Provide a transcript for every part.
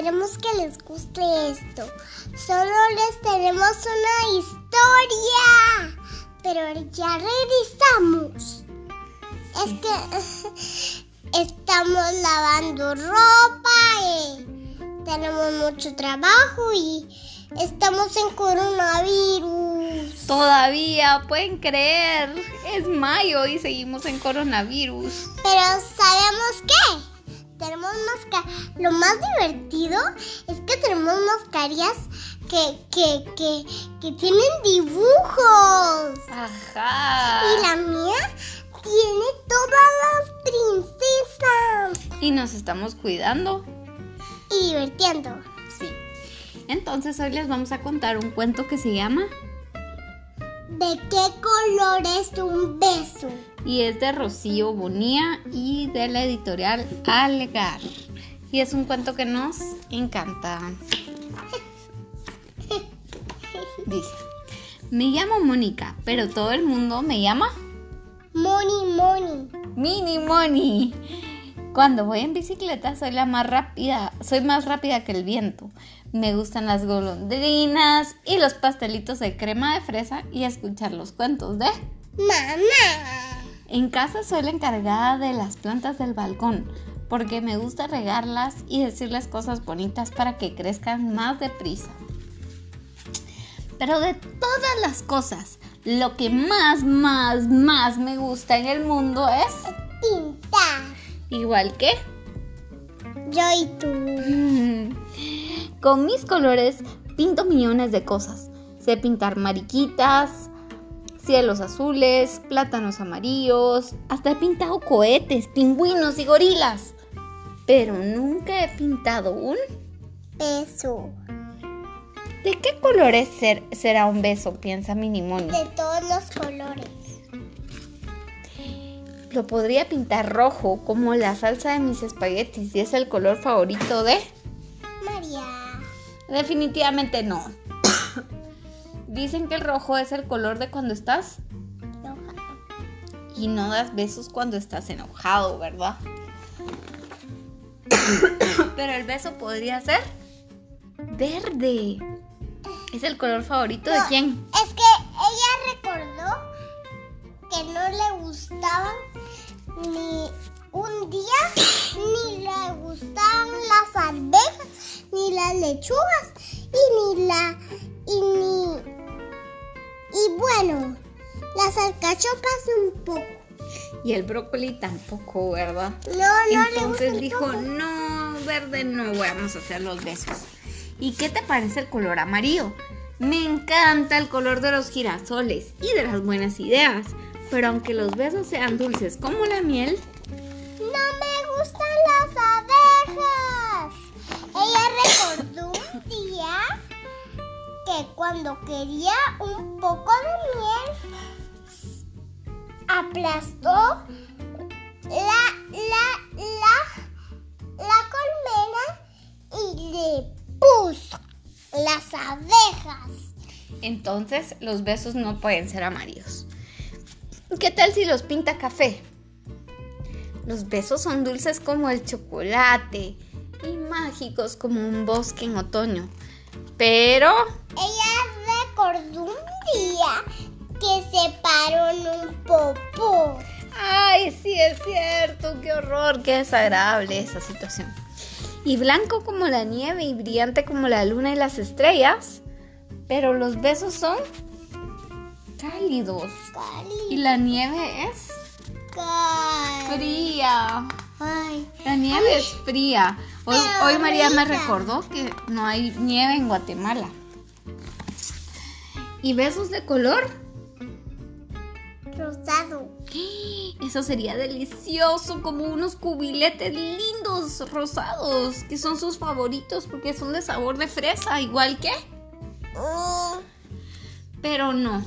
esperemos que les guste esto. Solo les tenemos una historia. Pero ya regresamos. Es que estamos lavando ropa y tenemos mucho trabajo y estamos en coronavirus. Todavía, pueden creer. Es mayo y seguimos en coronavirus. Pero ¿sabemos qué? Tenemos mascarillas. Lo más divertido es que tenemos mascarillas que, que, que, que tienen dibujos. Ajá. Y la mía tiene todas las princesas. Y nos estamos cuidando. Y divirtiendo. Sí. Entonces hoy les vamos a contar un cuento que se llama ¿De qué color es un beso? Y es de Rocío Bonía y de la editorial Algar. Y es un cuento que nos encanta. Dice, me llamo Mónica, pero todo el mundo me llama Moni Moni. Mini Moni. Cuando voy en bicicleta soy la más rápida, soy más rápida que el viento. Me gustan las golondrinas y los pastelitos de crema de fresa y escuchar los cuentos de Mamá. En casa soy la encargada de las plantas del balcón porque me gusta regarlas y decirles cosas bonitas para que crezcan más deprisa. Pero de todas las cosas, lo que más, más, más me gusta en el mundo es Pintar. igual que Yo y tú. con mis colores pinto millones de cosas. Sé pintar mariquitas, cielos azules, plátanos amarillos, hasta he pintado cohetes, pingüinos y gorilas. Pero nunca he pintado un... Beso. ¿De qué colores ser- será un beso? Piensa Minimoni. De todos los colores. Lo podría pintar rojo como la salsa de mis espaguetis y es el color favorito de... María. Definitivamente no. Dicen que el rojo es el color de cuando estás Enojado. y no das besos cuando estás enojado, ¿verdad? Pero el beso podría ser verde. ¿Es el color favorito de quién? Es que ella recordó que no le gustaban ni un día, ni le gustaban las arvejas, ni las lechugas, Y el brócoli tampoco, ¿verdad? No, no Entonces dijo, tampoco. no, verde no vamos a hacer los besos. ¿Y qué te parece el color amarillo? Me encanta el color de los girasoles y de las buenas ideas. Pero aunque los besos sean dulces como la miel, No me gustan las abejas. Ella recordó un día que cuando quería un poco de miel, aplastó la, la, la, la colmena y le puso las abejas. entonces los besos no pueden ser amarillos. ¿Qué tal si los pinta café? Los besos son dulces como el chocolate y mágicos como un bosque en otoño. Pero Ella en un popó. Ay, sí es cierto, qué horror, qué desagradable esa situación. Y blanco como la nieve y brillante como la luna y las estrellas, pero los besos son cálidos y la nieve es Cal- fría. Ay, La nieve es fría. Hoy, hoy María me recordó que no hay nieve en Guatemala. ¿Y besos de color? Rosado. Eso sería delicioso, como unos cubiletes lindos rosados, que son sus favoritos porque son de sabor de fresa, igual que. Mm, Pero no.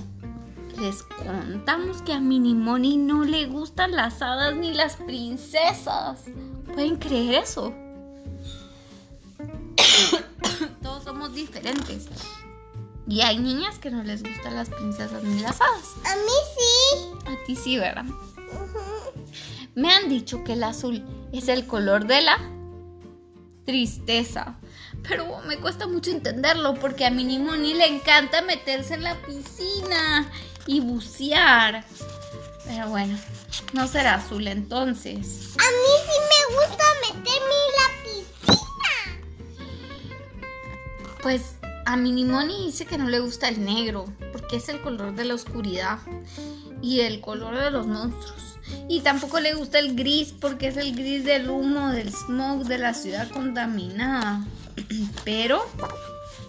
Les contamos que a Minimoni no le gustan las hadas ni las princesas. ¿Pueden creer eso? Todos somos diferentes. Y hay niñas que no les gustan las princesas ni las hadas. a mí sí. A ti sí, ¿verdad? Me han dicho que el azul es el color de la tristeza. pero me cuesta mucho entenderlo porque a Mini Moni le encanta meterse en la piscina y bucear. Pero bueno, no será azul entonces. A mí sí me gusta meterme en la piscina. Pues a Mini Moni dice que no le gusta el negro porque es el color de la oscuridad y el color de los monstruos. Y tampoco le gusta el gris porque es el gris del humo, del smog, de la ciudad contaminada. Pero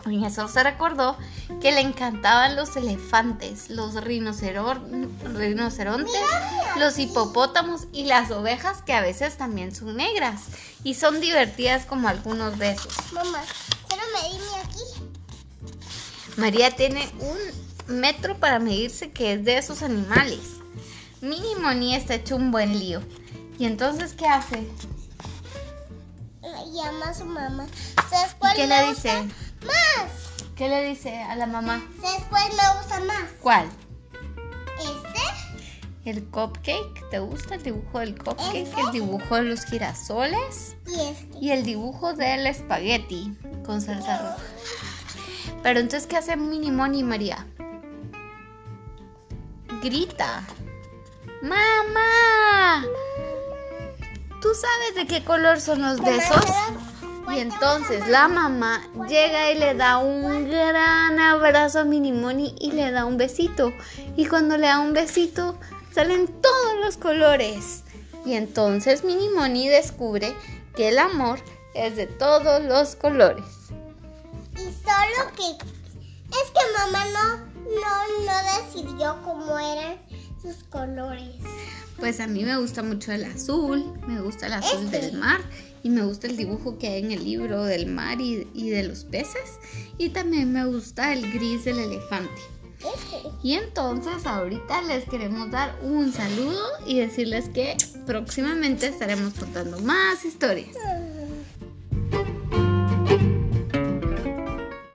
en eso se recordó que le encantaban los elefantes, los rinocerontes, los hipopótamos y las ovejas que a veces también son negras y son divertidas como algunos de esos. Mamá, solo medime aquí. María tiene un metro para medirse que es de esos animales. Mini Moni está hecho un buen lío. ¿Y entonces qué hace? Llama a su mamá. ¿Sabes cuál ¿Qué le dice? Más. ¿Qué le dice a la mamá? ¿Sabes cuál me gusta más? ¿Cuál? Este ¿El cupcake? ¿Te gusta el dibujo del cupcake? Ese. ¿El dibujo de los girasoles? y este. Y el dibujo del espagueti con salsa roja. Pero entonces, ¿qué hace Mini Moni María? Grita. ¡Mamá! ¿Tú sabes de qué color son los besos? Y entonces la mamá llega y le da un gran abrazo a Mini Moni y le da un besito. Y cuando le da un besito, salen todos los colores. Y entonces Mini Moni descubre que el amor es de todos los colores. Y solo que es que mamá no, no, decidió cómo eran sus colores. Pues a mí me gusta mucho el azul, me gusta el azul Este. del mar y me gusta el dibujo que hay en el libro del mar y, y de los peces. Y también me gusta el gris del elefante. Este. Y entonces ahorita les queremos dar un saludo y decirles que próximamente estaremos contando más historias.